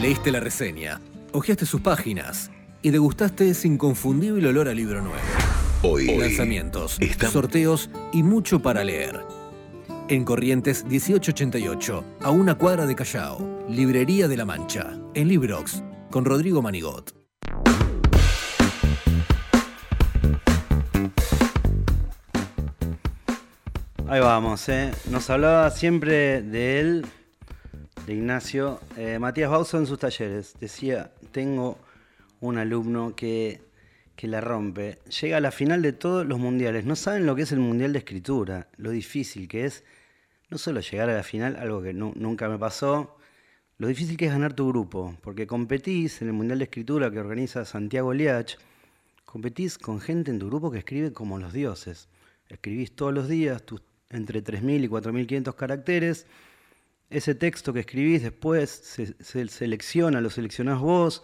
Leíste la reseña, hojeaste sus páginas y degustaste ese inconfundible olor a libro nuevo. Hoy. Lanzamientos, Estamos- sorteos y mucho para leer. En Corrientes 1888, a una cuadra de Callao, Librería de la Mancha, en Librox, con Rodrigo Manigot. Ahí vamos, ¿eh? Nos hablaba siempre de él, de Ignacio. eh, Matías Bauso en sus talleres. Decía, tengo un alumno que, que la rompe. Llega a la final de todos los mundiales. No saben lo que es el mundial de escritura, lo difícil que es no solo llegar a la final, algo que nu- nunca me pasó, lo difícil que es ganar tu grupo. Porque competís en el mundial de escritura que organiza Santiago Liach, competís con gente en tu grupo que escribe como los dioses. Escribís todos los días tus entre 3.000 y 4.500 caracteres. Ese texto que escribís después se, se selecciona, lo seleccionás vos,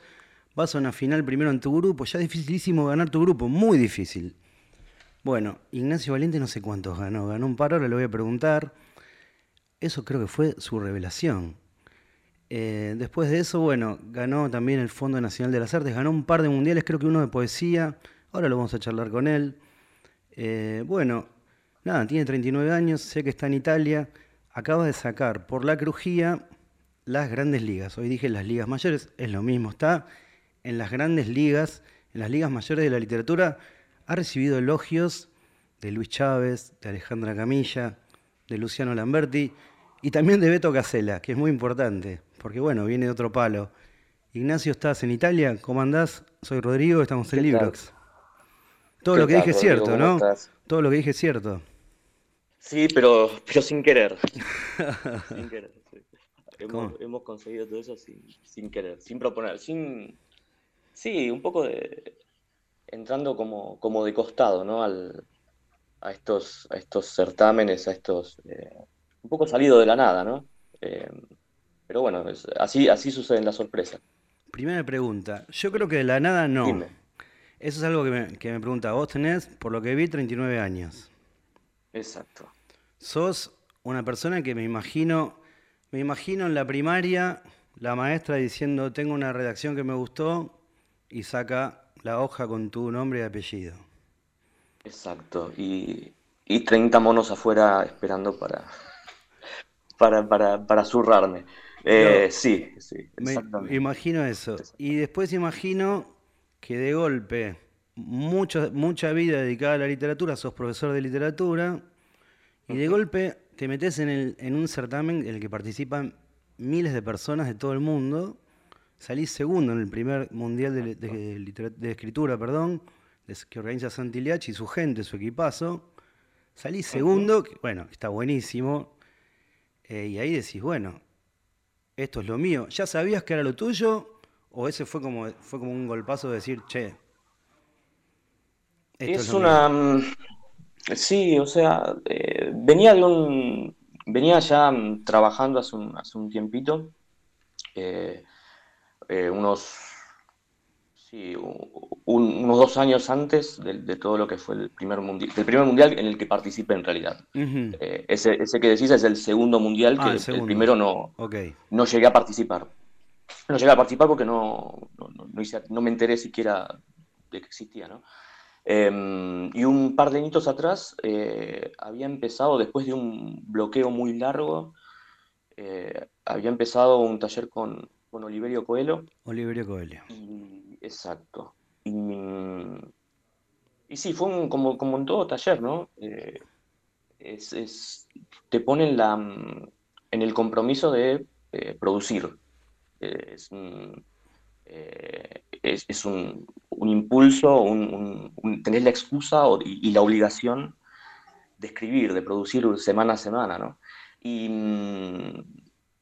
vas a una final primero en tu grupo, ya es dificilísimo ganar tu grupo, muy difícil. Bueno, Ignacio Valiente no sé cuántos ganó, ganó un par, ahora le voy a preguntar. Eso creo que fue su revelación. Eh, después de eso, bueno, ganó también el Fondo Nacional de las Artes, ganó un par de mundiales, creo que uno de poesía, ahora lo vamos a charlar con él. Eh, bueno, nada, tiene 39 años, sé que está en Italia, acaba de sacar por la crujía las grandes ligas. Hoy dije las ligas mayores, es lo mismo, está en las grandes ligas, en las ligas mayores de la literatura, ha recibido elogios de Luis Chávez, de Alejandra Camilla, de Luciano Lamberti y también de Beto Casella, que es muy importante, porque bueno, viene de otro palo. Ignacio, ¿estás en Italia? ¿Cómo andás? Soy Rodrigo, estamos en. Librox. Todo ¿Qué lo que tal, dije es cierto, ¿Cómo ¿no? estás? Todo lo que dije es cierto. Sí, pero, pero sin querer. Sin querer. sí. Hemos, hemos conseguido todo eso sin, sin querer, sin proponer, sin... Sí, un poco de... entrando como, como de costado, ¿no? Al, a estos, a estos certámenes, a estos... eh, un poco salido de la nada, ¿no? Eh, pero bueno, es- así, así suceden las sorpresas. Primera pregunta. Yo creo que de la nada no. Dime. Eso es algo que me, que me pregunta. Vos tenés, por lo que vi, 39 años. Exacto. Sos una persona que me imagino, me imagino en la primaria, la maestra diciendo, tengo una redacción que me gustó, y saca la hoja con tu nombre y apellido. Exacto, y, y 30 monos afuera esperando para, para, para, para zurrarme. Eh, sí, sí, Me exactamente. imagino eso. Y después imagino que de golpe, mucho, mucha vida dedicada a la literatura, sos profesor de literatura, y de golpe te metes en, el- en un certamen en el que participan miles de personas de todo el mundo, salís segundo en el primer mundial de, de litera- de escritura, perdón, que organiza Santiliach y su gente, su equipazo. Salís segundo, que, bueno, está buenísimo, eh, y ahí decís, bueno, esto es lo mío. ¿Ya sabías que era lo tuyo? ¿O ese fue como, fue como un golpazo de decir, che, esto es, una... mío"? Sí, o sea, eh, venía de un... Venía ya trabajando hace un, hace un tiempito, eh, eh, unos... Sí, un- unos dos años antes de, de todo lo que fue el primer mundial, del primer mundial en el que participé en realidad. Eh, ese, ese que decís es el segundo mundial, Ah, que el el, primero no, no llegué a participar. No llegué a participar porque no- no hice- no me enteré siquiera de que existía, ¿no? Eh, y un par de añitos atrás eh, había empezado, después de un bloqueo muy largo, eh, había empezado un taller con, con Oliverio Coelho. Oliverio Coelho. Y, exacto. Y, y sí, fue un- como, como en todo taller, ¿no? Eh, es, es- te ponen la, en el compromiso de producir. Es un, es, un, un impulso, un, tenés la excusa y, la obligación de escribir, de producir semana a semana, ¿no? Y, mm,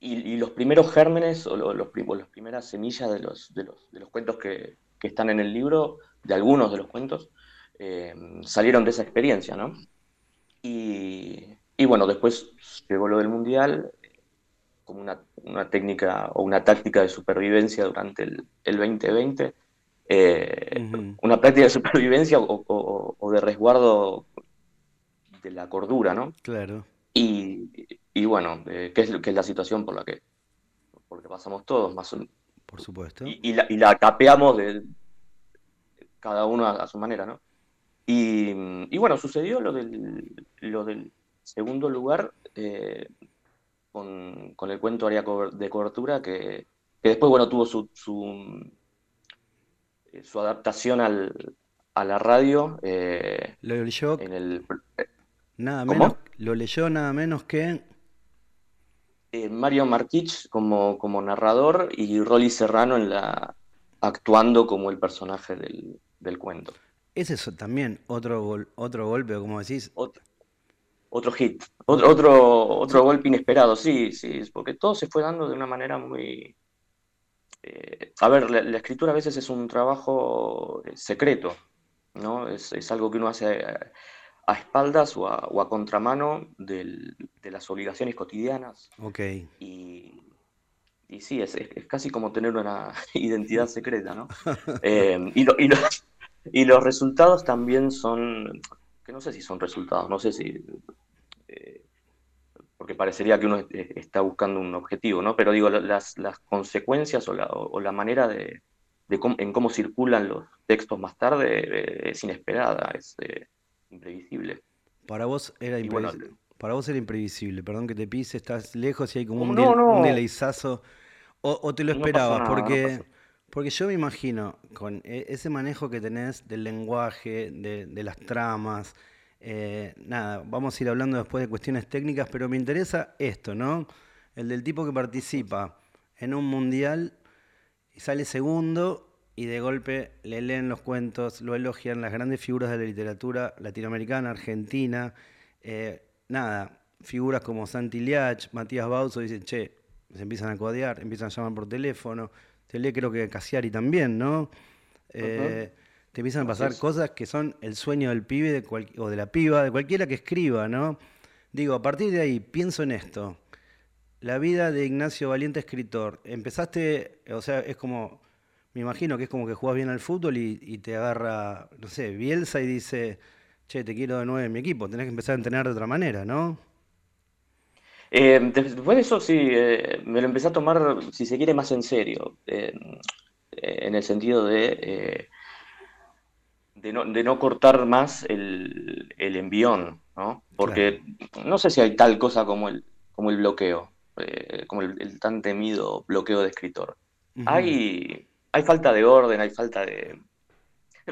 y, los primeros gérmenes o lo- los, o las primeras semillas de los, de los, de los cuentos que, que están en el libro, de algunos de los cuentos, eh, salieron de esa experiencia, ¿no? Y bueno, después llegó lo del Mundial, como una, una técnica o una táctica de supervivencia durante el, el 2020, eh, una práctica de supervivencia o, o- o de resguardo de la cordura, ¿no? Claro. Y, y bueno, eh, ¿qué es, es la situación por la que, por la que pasamos todos, más o, Por supuesto. Y, la, capeamos de cada uno a, su manera, ¿no? Y, bueno, sucedió lo del, lo del segundo lugar eh, con, el cuento Área de Cobertura, que, después, bueno, tuvo su, su, eh, adaptación al, a la radio. Eh, lo leyó. En el, nada menos, lo leyó nada menos que. Mario Marquich como, como narrador y Rolly Serrano en la, actuando como el personaje del, del cuento. Es eso también, otro, otro golpe, como decís. Otro, hit, otro, otro, otro golpe inesperado, sí, sí, porque todo se fue dando de una manera muy... Eh, a ver, la, escritura a veces es un trabajo eh, secreto, ¿no? Es, algo que uno hace a, espaldas o a, contramano de las obligaciones cotidianas. Ok. Y, y sí, es, casi como tener una identidad secreta, ¿no? Eh, y, y, y los resultados también son, que no sé si son resultados, no sé si, eh, porque parecería que uno está buscando un objetivo, ¿no? Pero digo, las, las consecuencias o la, o la manera de, de cómo, en cómo circulan los textos más tarde eh, es inesperada, es eh, imprevisible. Para vos era imprevisible. para vos era imprevisible, perdón que te pise, estás lejos y hay como un, no, deleizazo. O, te lo esperabas, porque porque yo me imagino, con e, ese manejo que tenés del lenguaje, de, las tramas, eh, nada, vamos a ir hablando después de cuestiones técnicas, pero me interesa esto, ¿no? El del tipo que participa en un mundial y sale segundo y de golpe le leen los cuentos, lo elogian las grandes figuras de la literatura latinoamericana, argentina, eh, nada, figuras como Santi Liach, Matías Bauso, dicen, che, se empiezan a codear, empiezan a llamar por teléfono, te lee creo que Casiari también, ¿no? Eh, te empiezan a pasar cosas que son el sueño del pibe de o de la piba, de cualquiera que escriba, ¿no? Digo, a partir de ahí, pienso en esto. La vida de Ignacio Valiente, escritor. Empezaste, o sea, es como, me imagino que es como que jugás bien al fútbol y, te agarra, no sé, Bielsa y dice, che, te quiero de nuevo en mi equipo. Tenés que empezar a entrenar de otra manera, ¿no? Eh, después de eso, sí, eh, me lo empecé a tomar, si se quiere, más en serio, eh, en el sentido de, de, no, cortar más el, envión, ¿no? Porque no sé si hay tal cosa como el, como el bloqueo, como el, tan temido bloqueo de escritor. hay, hay falta de orden, hay falta de,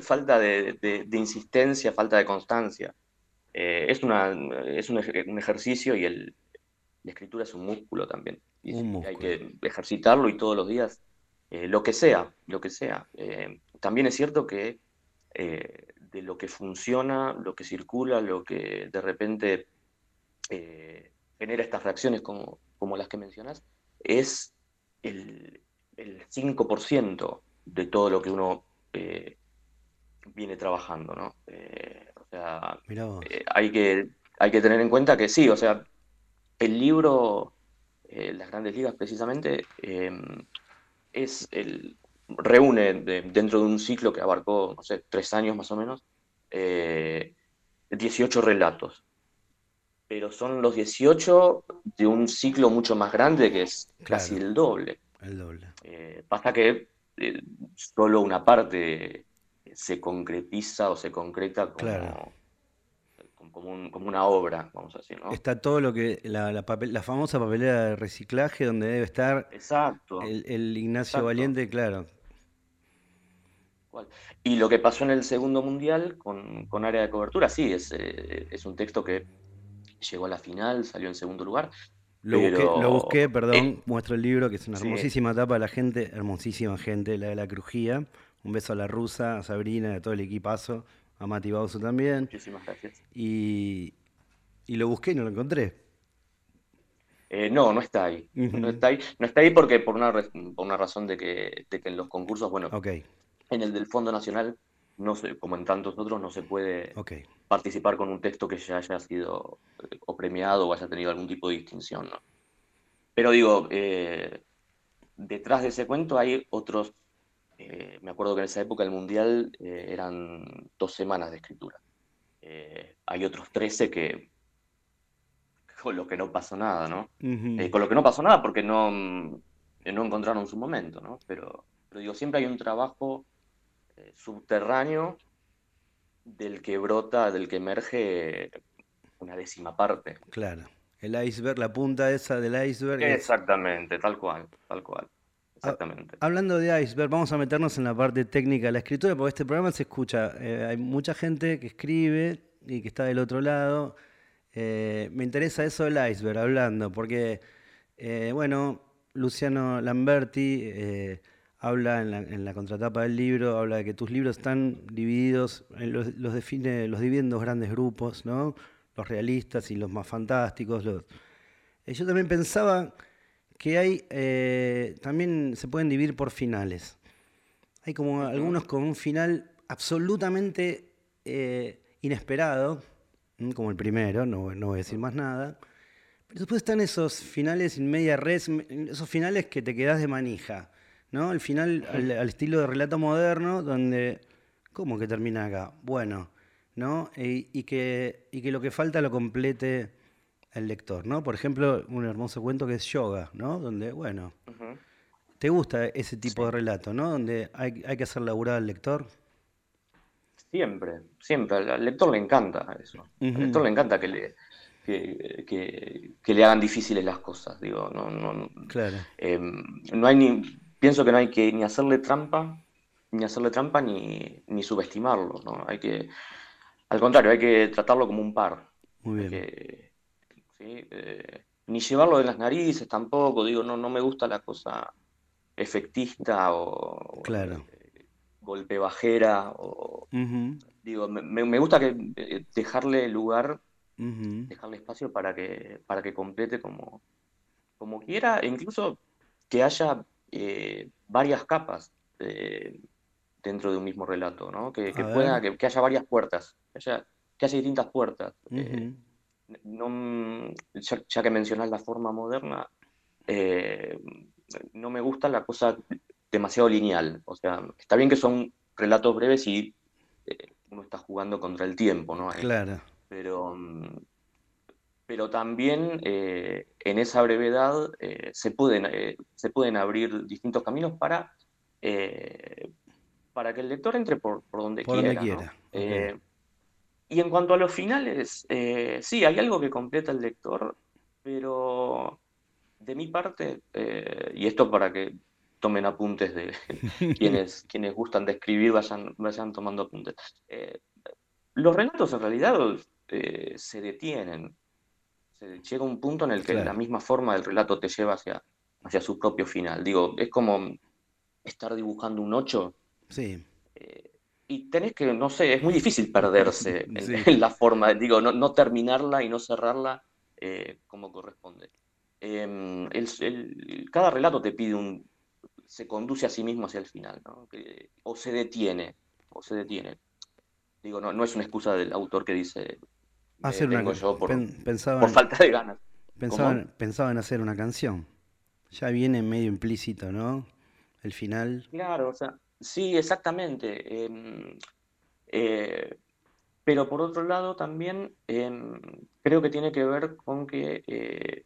falta de, insistencia, falta de constancia. es, una, es un ejercicio y el, la escritura es un músculo también. Y hay que ejercitarlo y todos los días, eh, lo que sea, lo que sea. Eh, también es cierto que eh, de lo que funciona, lo que circula, lo que de repente genera estas reacciones como, como las que mencionas, es el, el 5% de todo lo que uno viene trabajando, ¿no? o sea, hay, que, hay que tener en cuenta que sí, o sea, el libro, eh, Las Grandes Ligas precisamente, em, es el, reúne dentro de un ciclo que abarcó, no sé, tres años más o menos, 18 eh, relatos. Pero son los 18 de un ciclo mucho más grande que es casi el doble. El doble. Eh, pasa que solo una parte se concretiza o se concreta como, como, una obra, vamos a decir, ¿no? Está todo lo que, la, la, famosa papelera de reciclaje donde debe estar Exacto. El, Ignacio Valiente, claro. Y lo que pasó en el segundo mundial con, área de cobertura, sí, es, eh, es, un texto que llegó a la final, salió en segundo lugar. Lo, busqué, lo busqué, perdón, eh, muestro el libro, que es una hermosísima etapa de la gente, hermosísima gente, la de la crujía. Un beso a la rusa, a Sabrina, a todo el equipazo a Mati Bauso también. Muchísimas gracias. Y, lo busqué y no lo encontré. Eh, no, no está ahí. No está ahí. No está ahí porque por una, por una razón de que, de que en los concursos, bueno, en el del Fondo Nacional, no se, como en tantos otros, no se puede participar con un texto que ya haya sido eh, o premiado o haya tenido algún tipo de distinción. ¿no? Pero digo, eh, detrás de ese cuento hay otros eh, me acuerdo que en esa época el Mundial eh, eran dos semanas de escritura. Eh, hay otros 13 que con lo que no pasó nada, ¿no? con lo que no pasó nada porque no, no encontraron su momento, ¿no? Pero, pero digo, siempre hay un trabajo subterráneo del que brota, del que emerge una décima parte. Claro. El iceberg, la punta esa del iceberg. Exactamente, tal cual, tal cual. Exactamente. Hablando de iceberg, vamos a meternos en la parte técnica de la escritura, porque este programa se escucha. Eh, hay mucha gente que escribe y que está del otro lado. Eh, me interesa eso del iceberg, hablando, porque, eh, bueno, Luciano Lamberti habla en la, contratapa del libro, habla de que tus libros están divididos, los, define, los divide en dos grandes grupos, ¿no? Los realistas y los más fantásticos. Los... Yo también pensaba que hay, eh, también se pueden dividir por finales. Hay como algunos con un final absolutamente eh, inesperado, como el primero, no, no voy a decir más nada. Pero después están esos finales in media res, esos finales que te quedas de manija ¿no? Al final, al, estilo de relato moderno, donde, ¿cómo que termina acá? Bueno, ¿no? Y, que, y que lo que falta lo complete el lector, ¿no? Por ejemplo, un hermoso cuento que es Yoga, ¿no? Donde, bueno, ¿te gusta ese tipo de relato, ¿no? Donde hay, hay que hacer laburar al lector. Siempre, siempre. Al lector le encanta eso. Al lector le encanta que le, que, le hagan difíciles las cosas. Digo, no, no, claro. Em, no hay ni pienso que no hay que ni hacerle trampa, ni hacerle trampa ni, ni subestimarlo, ¿no? Hay que, al contrario, hay que tratarlo como un par. Muy bien. Eh, ni llevarlo de las narices tampoco, digo, no, no me gusta la cosa efectista o, claro. Eh, golpe bajera o digo, me, gusta que eh, dejarle lugar, dejarle espacio para que, para que complete como, como quiera, e incluso que haya eh, varias capas eh, dentro de un mismo relato, ¿no? Que, pueda, que, haya varias puertas, que haya, que haya distintas puertas. Eh, no, ya, que mencionas la forma moderna, no me gusta la cosa demasiado lineal. O sea, está bien que son relatos breves y uno está jugando contra el tiempo, ¿no? Claro. Pero pero también eh, en esa brevedad eh, se, pueden, eh, se pueden abrir distintos caminos para, para que el lector entre por, donde quiera. Y en cuanto a los finales, sí, hay algo que completa el lector, pero de mi parte, y esto para que tomen apuntes de quienes, quienes gustan de escribir, vayan, vayan tomando apuntes. los relatos en realidad se detienen se llega un punto en el que la misma forma del relato te lleva hacia, hacia su propio final. Digo, es como estar dibujando un 8. Sí. Eh, y tenés que, no sé, es muy difícil perderse en, la forma, digo, no, terminarla y no cerrarla eh, como corresponde. Em, cada relato te pide un, se conduce a sí mismo hacia el final, ¿no? o se detiene, o se detiene. Digo, no, no es una excusa del autor que dice, hacer una, por, falta de ganas. Pensaba, en hacer una canción. Ya viene medio implícito, ¿no? El final. Claro, o sea, sí, exactamente. Em, eh, pero por otro lado también em, creo que tiene que ver con que eh,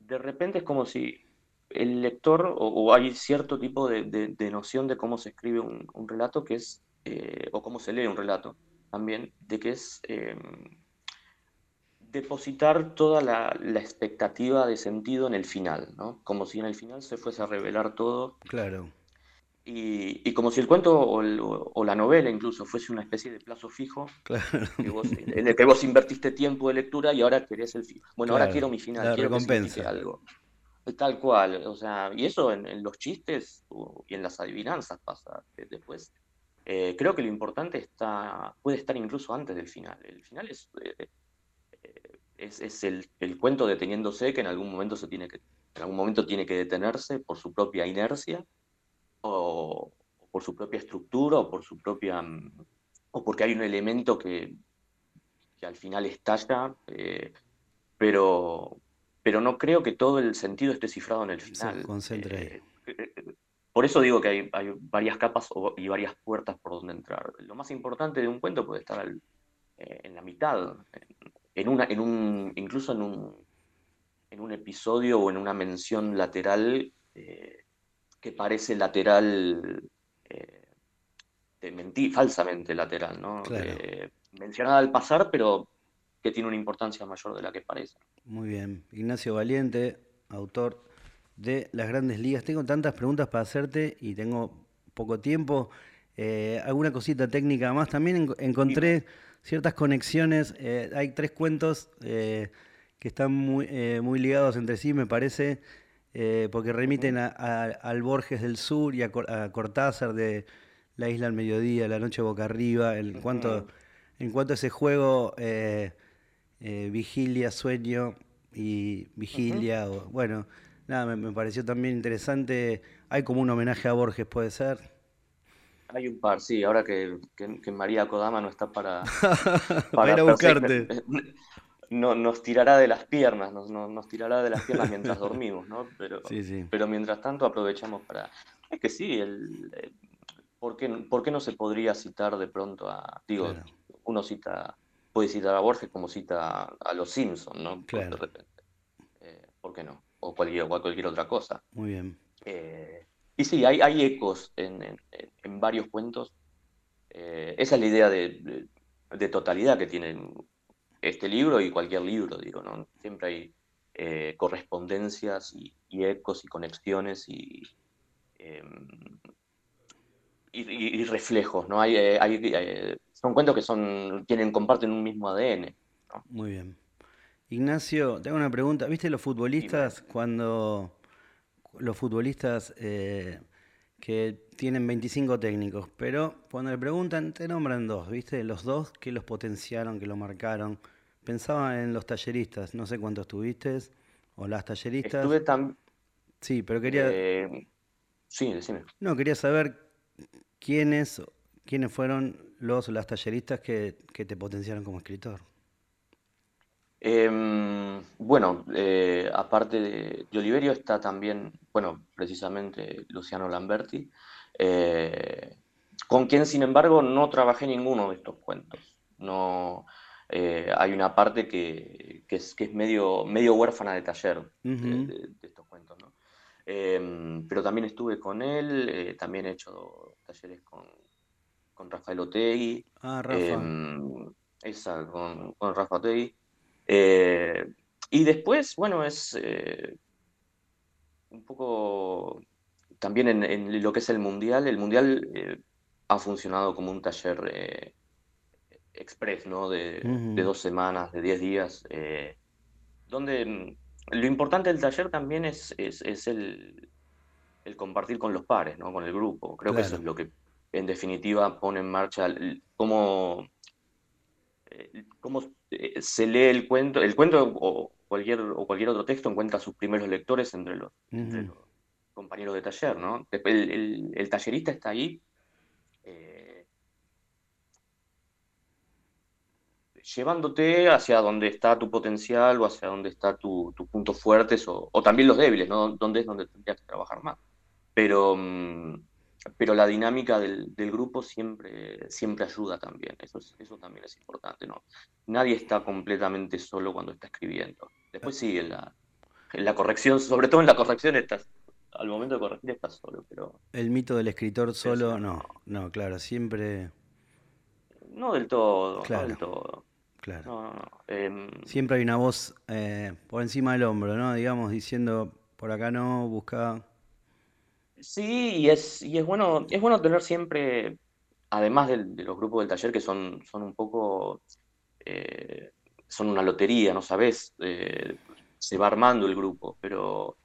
de repente es como si el lector, o, hay cierto tipo de, noción de cómo se escribe un, un relato que es, eh, o cómo se lee un relato, también, de que es em, depositar toda la, expectativa de sentido en el final, ¿no? Como si en el final se fuese a revelar todo. Claro. Y, como si el cuento o, la novela incluso fuese una especie de plazo fijo, en el que vos invertiste tiempo de lectura y ahora querés el final. Bueno, ahora quiero mi final, quiero recompensa. que algo. Tal cual, o sea, y eso en, en los chistes y en las adivinanzas pasa, después eh, creo que lo importante está, puede estar incluso antes del final. El final es, eh, eh, es, el, cuento deteniéndose que en algún momento se tiene que, en algún momento tiene que detenerse por su propia inercia o, por su propia estructura o por su propia o porque hay un elemento que, que al final estalla, pero, pero no creo que todo el sentido esté cifrado en el final. Se concentra por eso digo que hay, varias capas y varias puertas por donde entrar. Lo más importante de un cuento puede estar eh, en la mitad, en una, en un, incluso en un, en un episodio o en una mención lateral eh, que parece lateral, eh, de falsamente lateral, ¿no? mencionada al pasar, pero que tiene una importancia mayor de la que parece. Muy bien. Ignacio Valiente, autor de Las Grandes Ligas. Tengo tantas preguntas para hacerte y tengo poco tiempo. Eh, alguna cosita técnica más. También encontré ciertas conexiones. Eh, hay tres cuentos eh, que están muy, muy ligados entre sí, me parece, porque remiten al Borges del Sur y a, Cortázar de La Isla al Mediodía, La Noche Boca Arriba. En cuanto, en cuanto a ese juego, Vigilia, Sueño y Vigilia, bueno, nada, me pareció también interesante. Hay como un homenaje a Borges, puede ser. Hay un par, sí, ahora que, María Kodama no está para, para, buscarte. No, nos tirará de las piernas, nos, nos tirará de las piernas mientras dormimos, ¿no? Pero, pero mientras tanto aprovechamos para... Es que sí, el, eh, ¿por, qué, ¿por, qué, no se podría citar de pronto a... Digo, uno cita, puede citar a Borges como cita a, los Simpsons, ¿no? Claro. Eh, ¿Por qué no? O cualquier, o cualquier otra cosa. Muy bien. Eh, y sí, hay, hay ecos en, varios cuentos. Eh, esa es la idea de, totalidad que tiene este libro y cualquier libro, digo, ¿no? Siempre hay eh, correspondencias y, ecos y conexiones y, em, y, reflejos, ¿no? Hay, eh, son cuentos que son, tienen, comparten un mismo ADN. Muy bien. Ignacio, tengo una pregunta. ¿Viste los futbolistas cuando los futbolistas eh, que tienen 25 técnicos, pero cuando le preguntan, te nombran dos, ¿viste? Los dos que los potenciaron, que lo marcaron. Pensaba en los talleristas, no sé cuántos tuviste, o las talleristas. Estuve tan... Sí, pero quería... Eh, sí, decime. No, quería saber quiénes, quiénes fueron los las talleristas que, que te potenciaron como escritor. Em, bueno, eh, aparte de, Oliverio está también, bueno, precisamente Luciano Lamberti, eh, con quien sin embargo no trabajé ninguno de estos cuentos. No, eh, hay una parte que, es, que es medio, medio huérfana de taller de, estos cuentos, ¿no? Em, pero también estuve con él, también he hecho talleres con, con Rafael Otegui. Ah, Rafa. Em, esa, con, con Rafa Otegui. Eh, y después, bueno, es eh, un poco también en, lo que es el Mundial. El Mundial eh, ha funcionado como un taller express, ¿no? De, dos semanas, de diez días, donde mm, lo importante del taller también es, es, el, el, compartir con los pares, ¿no? Con el grupo. Creo que eso es lo que en definitiva pone en marcha cómo, cómo eh, se lee el cuento, el cuento o cualquier, o cualquier otro texto encuentra sus primeros lectores entre los, compañeros de taller, ¿no? El, el, tallerista está ahí eh, llevándote hacia donde está tu potencial o hacia donde está tus puntos fuertes o, también los débiles, ¿no? Donde es donde tendrías que trabajar más. Pero... Mm, pero la dinámica del, grupo siempre, siempre ayuda también, eso, eso también es importante, ¿no? Nadie está completamente solo cuando está escribiendo. Después sí, en la, en la corrección, sobre todo en la corrección estás, al momento de corregir estás solo, pero... El mito del escritor solo, no, no, claro, siempre... No del todo, claro, no del todo. Claro. Em, siempre hay una voz eh, por encima del hombro, ¿no? Digamos, diciendo, por acá no, busca Sí, y es, y es bueno, es bueno tener siempre, además de, los grupos del taller que son, son un poco, eh, son una lotería, no sabes, eh, se va armando el grupo, pero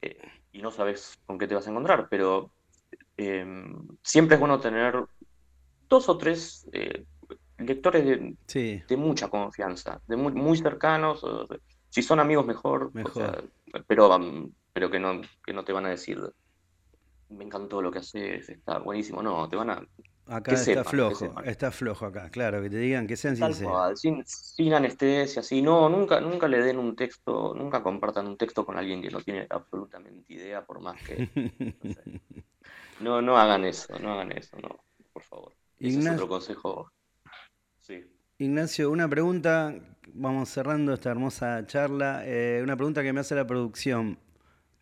eh, y no sabes con qué te vas a encontrar, pero em, siempre es bueno tener dos o tres lectores de, de, mucha confianza, de muy, muy cercanos, si son amigos mejor, pero, pero que no, que no te van a decir me encantó lo que haces, está buenísimo. No, te van a. Acá está flojo, está flojo acá, claro, que te digan que sean sinceros. sin, sin, anestesia, sí, no, nunca, nunca le den un texto, nunca compartan un texto con alguien que no tiene absolutamente idea, por más que. No, no, hagan eso, no hagan eso, no, por favor. Ese es otro consejo. Sí. Ignacio, una pregunta, vamos cerrando esta hermosa charla, eh, una pregunta que me hace la producción.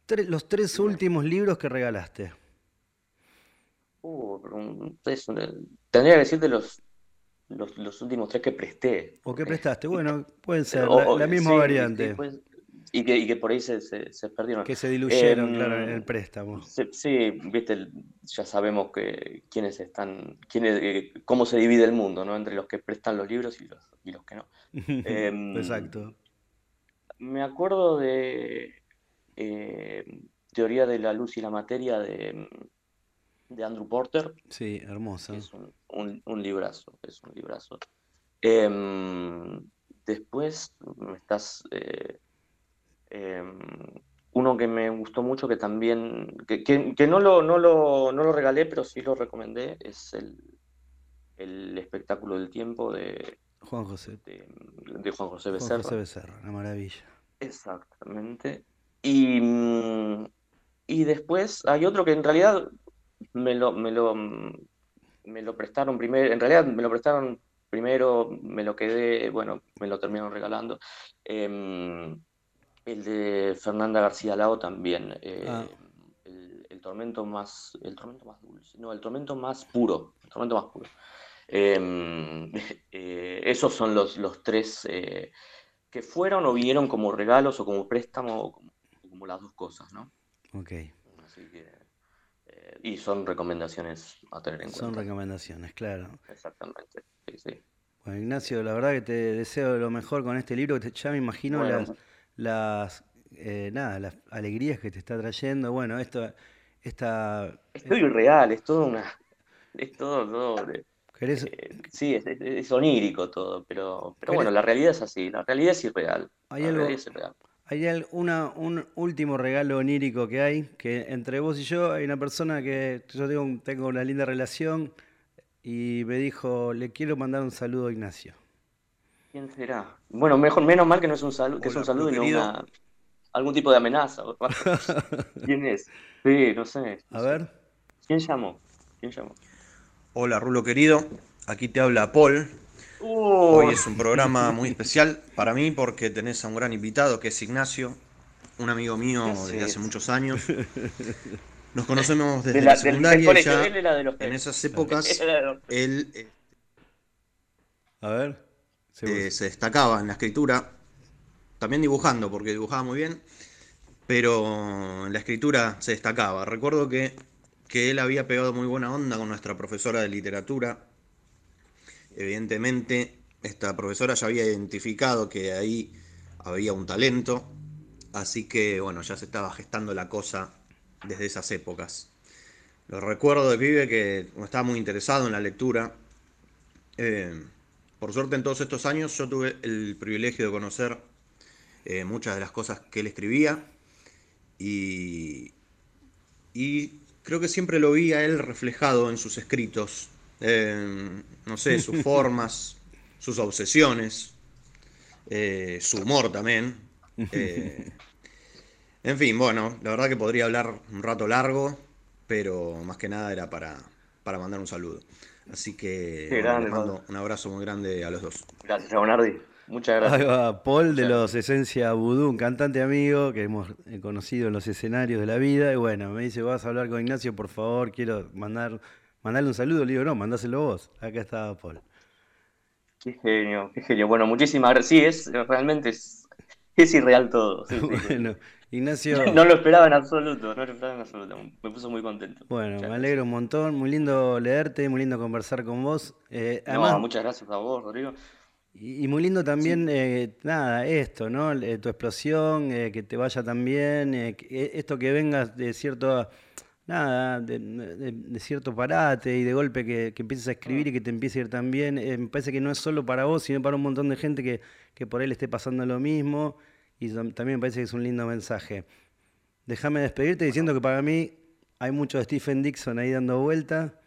los tres últimos libros que regalaste. Uh, tendría que decirte los, los, últimos tres que presté. ¿O qué prestaste? Bueno, pueden ser, la, misma variante. Y, que, y que por ahí se, se, perdieron. Que se diluyeron, claro, en el em, préstamo. Sí, viste, ya sabemos que quiénes están, quiénes, eh, cómo se divide el mundo, ¿no? Entre los que prestan los libros y los, y los que no. Em, Exacto. Me acuerdo de eh, Teoría de la Luz y la Materia de de Andrew Porter. Sí, hermosa. Es un, un, librazo, es un librazo. Em, después me estás... Eh, em, uno que me gustó mucho, que también, que, no, lo, no, lo, no, lo, regalé, pero sí lo recomendé, es el, el espectáculo del tiempo de Juan José. De, Juan José Becerra. Juan José Becerra, una maravilla. Exactamente. Y, y después hay otro que en realidad me lo, me lo, me lo prestaron primero, en realidad me lo prestaron primero, me lo quedé, bueno, me lo terminaron regalando. Em, el de Fernanda García Lao también. Eh, ah. el, tormento más. El tormento más dulce. No, el tormento más puro. El tormento más puro. Em, eh, esos son los, los tres eh, que fueron o vinieron como regalos o como préstamo o como, como las dos cosas, ¿no? Ok. Así que y son recomendaciones a tener en cuenta. Son recomendaciones, claro. Exactamente, sí, sí. Bueno, Ignacio, la verdad que te deseo lo mejor con este libro, ya me imagino las, las, eh, nada, las alegrías que te está trayendo. Bueno, esto, esta... Es todo irreal, es todo una... Es todo... todo eh, sí, es, onírico todo, pero, pero bueno, la realidad es así, la realidad es irreal. Hay algo, es irreal. Hay una, un último regalo onírico que hay, que entre vos y yo hay una persona que yo tengo, tengo una linda relación y me dijo, le quiero mandar un saludo a Ignacio. ¿Quién será? Bueno, mejor, menos mal que no es un saludo, que es un saludo y no algún tipo de amenaza. ¿Quién es? Sí, no sé. a ver. ¿Quién llamó? ¿Quién llamó? Hola, Rulo querido. Aquí te habla Paul, Hoy es un programa muy especial para mí porque tenés a un gran invitado que es Ignacio, un amigo mío desde hace muchos años. Nos conocemos desde la, secundaria ya en esas épocas él eh, a ver eh, se destacaba en la escritura, también dibujando porque dibujaba muy bien, pero en la escritura se destacaba. Recuerdo que, que él había pegado muy buena onda con nuestra profesora de literatura Evidentemente, esta profesora ya había identificado que ahí había un talento, así que bueno, ya se estaba gestando la cosa desde esas épocas. Lo recuerdo de pibe que estaba muy interesado en la lectura. Eh, por suerte en todos estos años yo tuve el privilegio de conocer eh, muchas de las cosas que él escribía y, y creo que siempre lo vi a él reflejado en sus escritos eh, no sé, sus formas, sus obsesiones, eh, su humor también. En fin, bueno, la verdad que podría hablar un rato largo, pero más que nada era para, para mandar un saludo. Así que mando un abrazo muy grande a los dos. Gracias, Bonardi. Muchas gracias. Paul de los Esencia Vudú, un cantante amigo que hemos conocido en los escenarios de la vida. Y bueno, me dice, vas a hablar con Ignacio, por favor, quiero mandar Mandale un saludo, le digo, no, mandáselo vos. Acá está Paul. Qué genio, qué genio. Bueno, muchísimas gracias. Sí, es, realmente es, es irreal todo. bueno, Ignacio. No lo esperaba en absoluto, no lo esperaba en absoluto. Me puso muy contento. Bueno, me alegro un montón. Muy lindo leerte, muy lindo conversar con vos. Eh, no, muchas gracias a vos, Rodrigo. Y, muy lindo también, eh, nada, esto, ¿no? Eh, tu explosión, que te vaya tan bien, esto que vengas de cierto nada, de, cierto parate y de golpe que, que, empieces a escribir y que te empiece a ir tan bien. Eh, me parece que no es solo para vos, sino para un montón de gente que, que por le esté pasando lo mismo. Y también me parece que es un lindo mensaje. Déjame despedirte diciendo que para mí hay mucho de Stephen Dixon ahí dando vuelta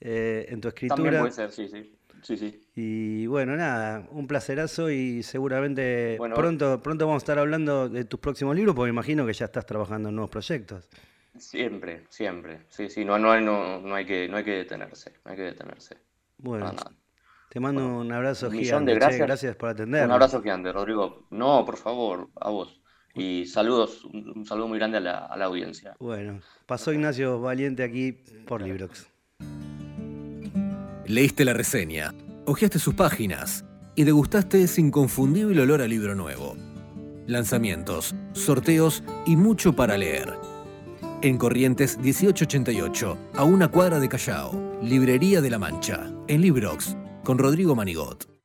eh, en tu escritura. También puede ser, sí, sí. Sí, sí. Y bueno, nada, un placerazo y seguramente pronto, pronto vamos a estar hablando de tus próximos libros, porque me imagino que ya estás trabajando en nuevos proyectos. Siempre, siempre. Sí, sí, no, no, no, no, hay que, no hay que detenerse, no hay que detenerse. Bueno, Te mando un abrazo un millón gigante. de che, gracias. gracias por atender. Un abrazo gigante, Rodrigo. No, por favor, a vos. Y saludos, un un saludo muy grande a la, a la audiencia. Bueno, pasó Ignacio Valiente aquí por Librox. Leíste la reseña, hojeaste sus páginas y degustaste ese inconfundible olor a libro nuevo. Lanzamientos, sorteos y mucho para leer. En Corrientes 1888, a una cuadra de Callao, Librería de la Mancha, en Librox, con Rodrigo Manigot.